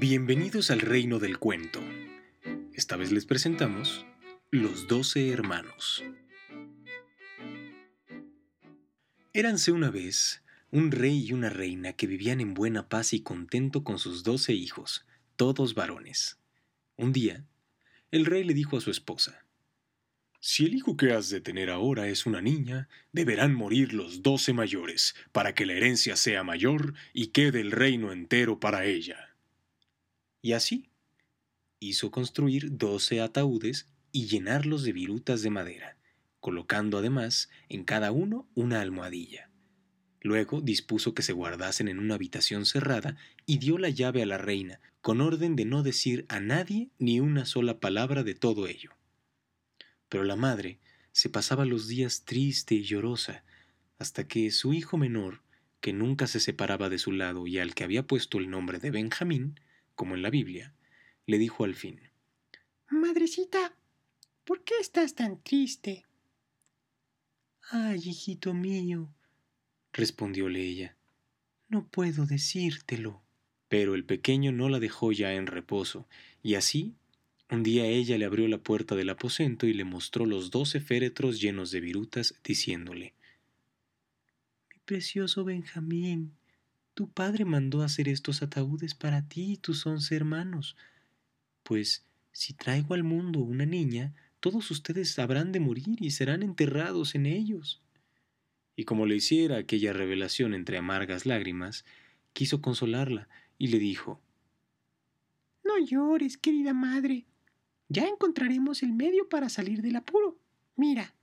Bienvenidos al reino del cuento. Esta vez les presentamos Los Doce Hermanos. Érance una vez un rey y una reina que vivían en buena paz y contento con sus doce hijos, todos varones. Un día, el rey le dijo a su esposa, Si el hijo que has de tener ahora es una niña, deberán morir los doce mayores, para que la herencia sea mayor y quede el reino entero para ella. Y así hizo construir doce ataúdes y llenarlos de virutas de madera, colocando además en cada uno una almohadilla. Luego dispuso que se guardasen en una habitación cerrada y dio la llave a la reina, con orden de no decir a nadie ni una sola palabra de todo ello. Pero la madre se pasaba los días triste y llorosa, hasta que su hijo menor, que nunca se separaba de su lado y al que había puesto el nombre de Benjamín, como en la Biblia, le dijo al fin Madrecita, ¿por qué estás tan triste? Ay, hijito mío, respondióle ella, no puedo decírtelo. Pero el pequeño no la dejó ya en reposo, y así un día ella le abrió la puerta del aposento y le mostró los doce féretros llenos de virutas, diciéndole Mi precioso Benjamín, tu padre mandó hacer estos ataúdes para ti y tus once hermanos. Pues si traigo al mundo una niña, todos ustedes habrán de morir y serán enterrados en ellos. Y como le hiciera aquella revelación entre amargas lágrimas, quiso consolarla y le dijo No llores, querida madre. Ya encontraremos el medio para salir del apuro. Mira,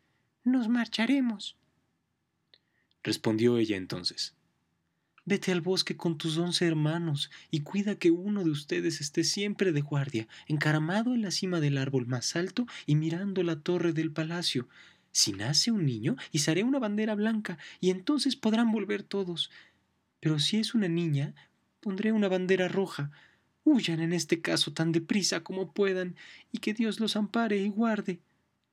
nos marcharemos. Respondió ella entonces Vete al bosque con tus once hermanos y cuida que uno de ustedes esté siempre de guardia, encaramado en la cima del árbol más alto y mirando la torre del palacio. Si nace un niño, izaré una bandera blanca y entonces podrán volver todos. Pero si es una niña, pondré una bandera roja. Huyan en este caso tan deprisa como puedan y que Dios los ampare y guarde.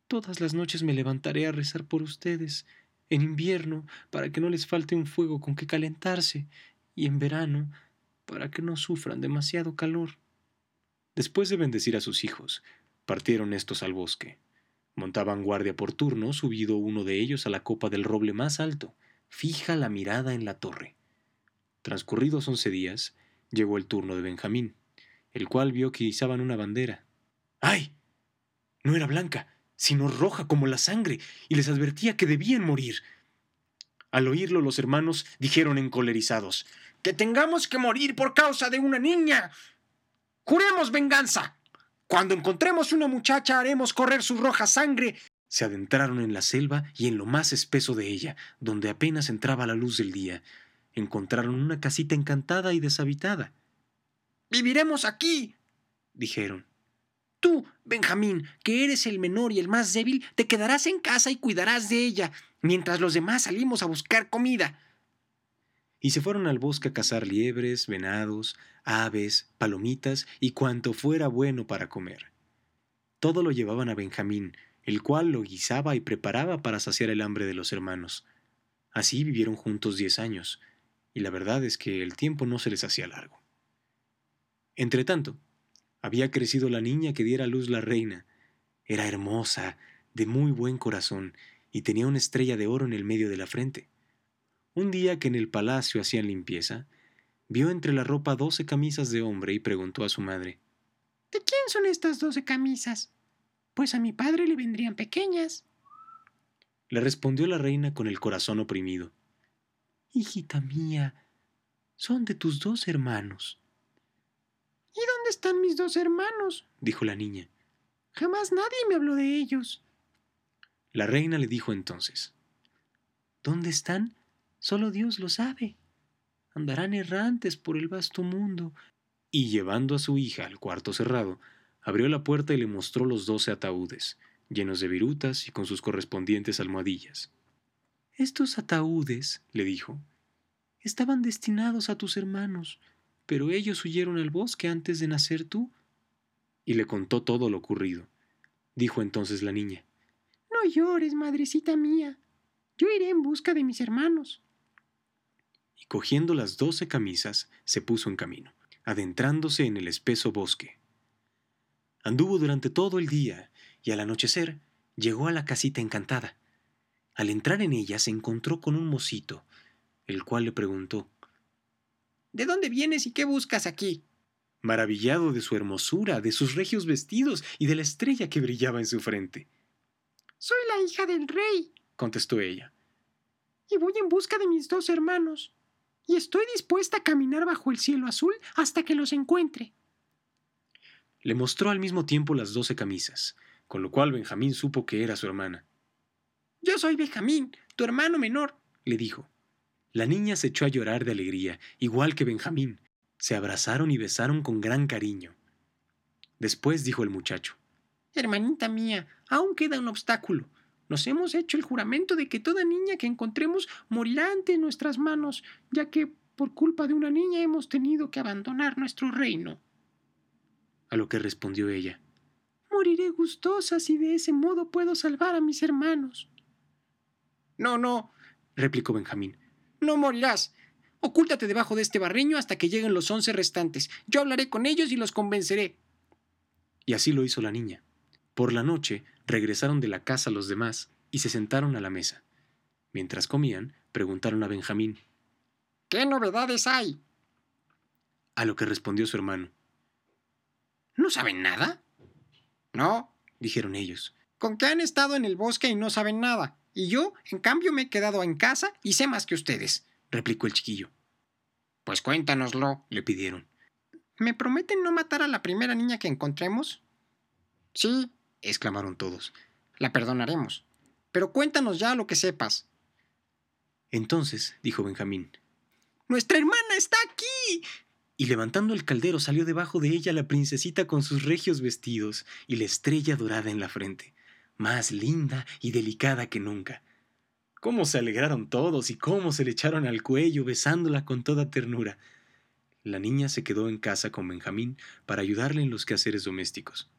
Todas las noches me levantaré a rezar por ustedes en invierno para que no les falte un fuego con que calentarse, y en verano para que no sufran demasiado calor. Después de bendecir a sus hijos, partieron estos al bosque. Montaban guardia por turno, subido uno de ellos a la copa del roble más alto, fija la mirada en la torre. Transcurridos once días, llegó el turno de Benjamín, el cual vio que izaban una bandera. ¡Ay! No era blanca, sino roja como la sangre, y les advertía que debían morir. Al oírlo los hermanos dijeron encolerizados Que tengamos que morir por causa de una niña. Juremos venganza. Cuando encontremos una muchacha haremos correr su roja sangre. Se adentraron en la selva y en lo más espeso de ella, donde apenas entraba la luz del día, encontraron una casita encantada y deshabitada. Viviremos aquí, dijeron. Tú, Benjamín, que eres el menor y el más débil, te quedarás en casa y cuidarás de ella, mientras los demás salimos a buscar comida. Y se fueron al bosque a cazar liebres, venados, aves, palomitas y cuanto fuera bueno para comer. Todo lo llevaban a Benjamín, el cual lo guisaba y preparaba para saciar el hambre de los hermanos. Así vivieron juntos diez años, y la verdad es que el tiempo no se les hacía largo. Entretanto, había crecido la niña que diera a luz la reina. Era hermosa, de muy buen corazón, y tenía una estrella de oro en el medio de la frente. Un día que en el palacio hacían limpieza, vio entre la ropa doce camisas de hombre y preguntó a su madre ¿De quién son estas doce camisas? Pues a mi padre le vendrían pequeñas. Le respondió la reina con el corazón oprimido. Hijita mía, son de tus dos hermanos. ¿Y dónde están mis dos hermanos? dijo la niña. Jamás nadie me habló de ellos. La reina le dijo entonces ¿Dónde están? Solo Dios lo sabe. Andarán errantes por el vasto mundo. Y llevando a su hija al cuarto cerrado, abrió la puerta y le mostró los doce ataúdes, llenos de virutas y con sus correspondientes almohadillas. Estos ataúdes, le dijo, estaban destinados a tus hermanos pero ellos huyeron al bosque antes de nacer tú. Y le contó todo lo ocurrido. Dijo entonces la niña. No llores, madrecita mía. Yo iré en busca de mis hermanos. Y cogiendo las doce camisas, se puso en camino. adentrándose en el espeso bosque. Anduvo durante todo el día y al anochecer llegó a la casita encantada. Al entrar en ella se encontró con un mocito, el cual le preguntó ¿De dónde vienes y qué buscas aquí? maravillado de su hermosura, de sus regios vestidos y de la estrella que brillaba en su frente. Soy la hija del rey, contestó ella. Y voy en busca de mis dos hermanos. Y estoy dispuesta a caminar bajo el cielo azul hasta que los encuentre. Le mostró al mismo tiempo las doce camisas, con lo cual Benjamín supo que era su hermana. Yo soy Benjamín, tu hermano menor, le dijo. La niña se echó a llorar de alegría, igual que Benjamín. Se abrazaron y besaron con gran cariño. Después dijo el muchacho. Hermanita mía, aún queda un obstáculo. Nos hemos hecho el juramento de que toda niña que encontremos morirá ante nuestras manos, ya que por culpa de una niña hemos tenido que abandonar nuestro reino. A lo que respondió ella. Moriré gustosa si de ese modo puedo salvar a mis hermanos. No, no, replicó Benjamín. No morirás. Ocúltate debajo de este barreño hasta que lleguen los once restantes. Yo hablaré con ellos y los convenceré. Y así lo hizo la niña. Por la noche regresaron de la casa los demás y se sentaron a la mesa. Mientras comían, preguntaron a Benjamín. ¿Qué novedades hay? A lo que respondió su hermano. ¿No saben nada? No, dijeron ellos. Con que han estado en el bosque y no saben nada. Y yo, en cambio, me he quedado en casa y sé más que ustedes, replicó el chiquillo. Pues cuéntanoslo, le pidieron. ¿Me prometen no matar a la primera niña que encontremos? Sí, exclamaron todos. La perdonaremos. Pero cuéntanos ya lo que sepas. Entonces, dijo Benjamín. Nuestra hermana está aquí. Y levantando el caldero salió debajo de ella la princesita con sus regios vestidos y la estrella dorada en la frente más linda y delicada que nunca. Cómo se alegraron todos y cómo se le echaron al cuello besándola con toda ternura. La niña se quedó en casa con Benjamín para ayudarle en los quehaceres domésticos.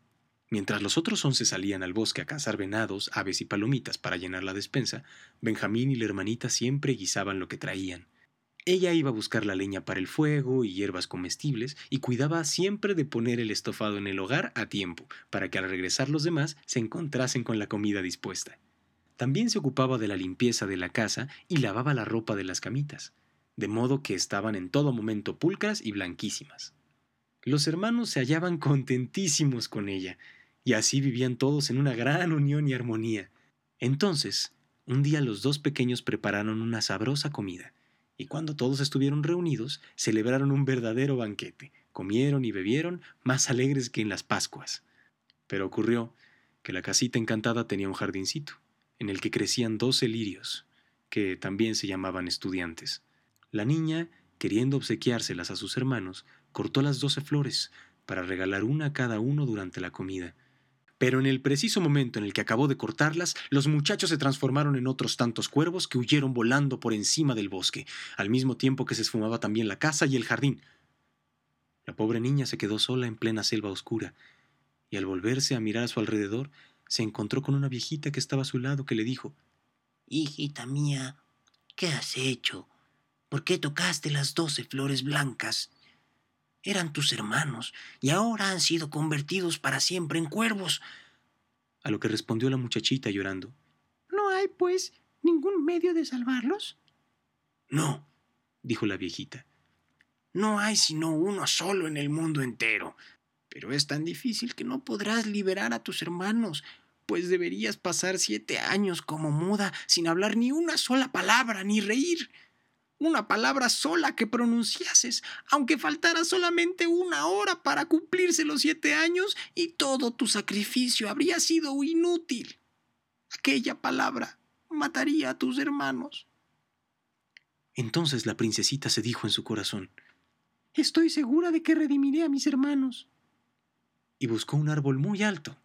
Mientras los otros once salían al bosque a cazar venados, aves y palomitas para llenar la despensa, Benjamín y la hermanita siempre guisaban lo que traían. Ella iba a buscar la leña para el fuego y hierbas comestibles y cuidaba siempre de poner el estofado en el hogar a tiempo, para que al regresar los demás se encontrasen con la comida dispuesta. También se ocupaba de la limpieza de la casa y lavaba la ropa de las camitas, de modo que estaban en todo momento pulcras y blanquísimas. Los hermanos se hallaban contentísimos con ella, y así vivían todos en una gran unión y armonía. Entonces, un día los dos pequeños prepararon una sabrosa comida, y cuando todos estuvieron reunidos, celebraron un verdadero banquete, comieron y bebieron más alegres que en las Pascuas. Pero ocurrió que la casita encantada tenía un jardincito, en el que crecían doce lirios, que también se llamaban estudiantes. La niña, queriendo obsequiárselas a sus hermanos, cortó las doce flores, para regalar una a cada uno durante la comida, pero en el preciso momento en el que acabó de cortarlas, los muchachos se transformaron en otros tantos cuervos que huyeron volando por encima del bosque, al mismo tiempo que se esfumaba también la casa y el jardín. La pobre niña se quedó sola en plena selva oscura, y al volverse a mirar a su alrededor, se encontró con una viejita que estaba a su lado que le dijo Hijita mía, ¿qué has hecho? ¿Por qué tocaste las doce flores blancas? Eran tus hermanos y ahora han sido convertidos para siempre en cuervos. A lo que respondió la muchachita llorando. ¿No hay, pues, ningún medio de salvarlos? No, dijo la viejita. No hay sino uno solo en el mundo entero. Pero es tan difícil que no podrás liberar a tus hermanos, pues deberías pasar siete años como muda, sin hablar ni una sola palabra, ni reír una palabra sola que pronunciases, aunque faltara solamente una hora para cumplirse los siete años y todo tu sacrificio habría sido inútil. Aquella palabra mataría a tus hermanos. Entonces la princesita se dijo en su corazón, Estoy segura de que redimiré a mis hermanos. Y buscó un árbol muy alto,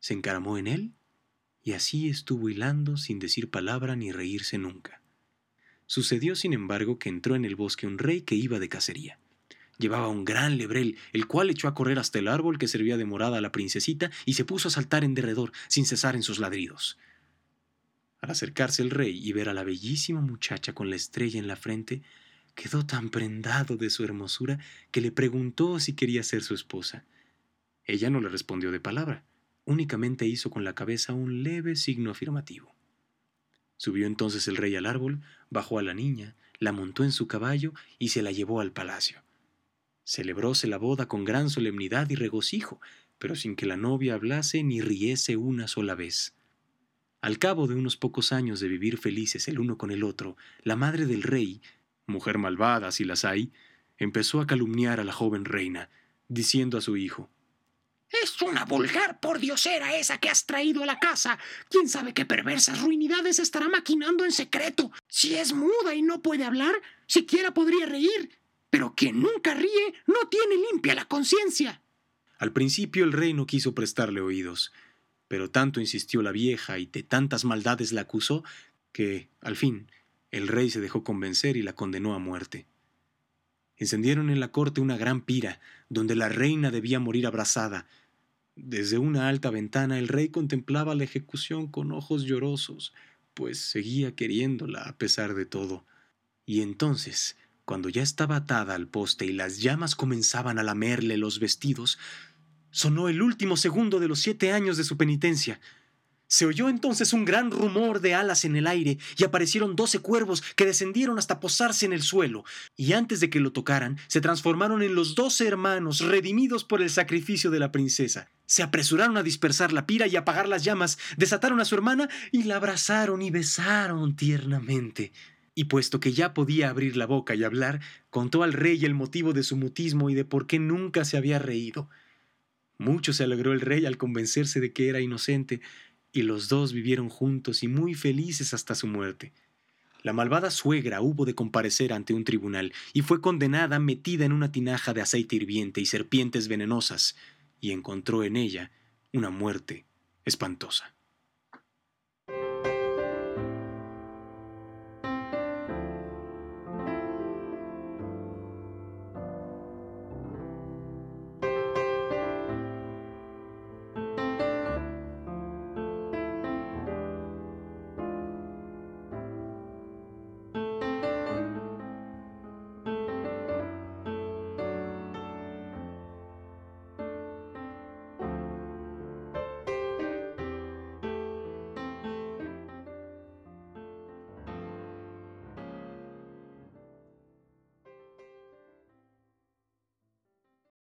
se encaramó en él, y así estuvo hilando sin decir palabra ni reírse nunca. Sucedió, sin embargo, que entró en el bosque un rey que iba de cacería. Llevaba un gran lebrel, el cual echó a correr hasta el árbol que servía de morada a la princesita y se puso a saltar en derredor, sin cesar en sus ladridos. Al acercarse el rey y ver a la bellísima muchacha con la estrella en la frente, quedó tan prendado de su hermosura que le preguntó si quería ser su esposa. Ella no le respondió de palabra, únicamente hizo con la cabeza un leve signo afirmativo. Subió entonces el rey al árbol, bajó a la niña, la montó en su caballo y se la llevó al palacio. Celebróse la boda con gran solemnidad y regocijo, pero sin que la novia hablase ni riese una sola vez. Al cabo de unos pocos años de vivir felices el uno con el otro, la madre del rey, mujer malvada si las hay, empezó a calumniar a la joven reina, diciendo a su hijo Es una vulgar pordiosera esa que has traído a la casa. ¿Quién sabe qué perversas ruinidades estará maquinando en secreto? Si es muda y no puede hablar, siquiera podría reír. Pero quien nunca ríe no tiene limpia la conciencia. Al principio el rey no quiso prestarle oídos, pero tanto insistió la vieja y de tantas maldades la acusó que, al fin, el rey se dejó convencer y la condenó a muerte. Encendieron en la corte una gran pira, donde la reina debía morir abrazada. Desde una alta ventana el rey contemplaba la ejecución con ojos llorosos, pues seguía queriéndola a pesar de todo. Y entonces, cuando ya estaba atada al poste y las llamas comenzaban a lamerle los vestidos, sonó el último segundo de los siete años de su penitencia. Se oyó entonces un gran rumor de alas en el aire y aparecieron doce cuervos que descendieron hasta posarse en el suelo, y antes de que lo tocaran, se transformaron en los doce hermanos redimidos por el sacrificio de la princesa. Se apresuraron a dispersar la pira y apagar las llamas, desataron a su hermana y la abrazaron y besaron tiernamente. Y puesto que ya podía abrir la boca y hablar, contó al rey el motivo de su mutismo y de por qué nunca se había reído. Mucho se alegró el rey al convencerse de que era inocente, y los dos vivieron juntos y muy felices hasta su muerte. La malvada suegra hubo de comparecer ante un tribunal y fue condenada metida en una tinaja de aceite hirviente y serpientes venenosas, y encontró en ella una muerte espantosa.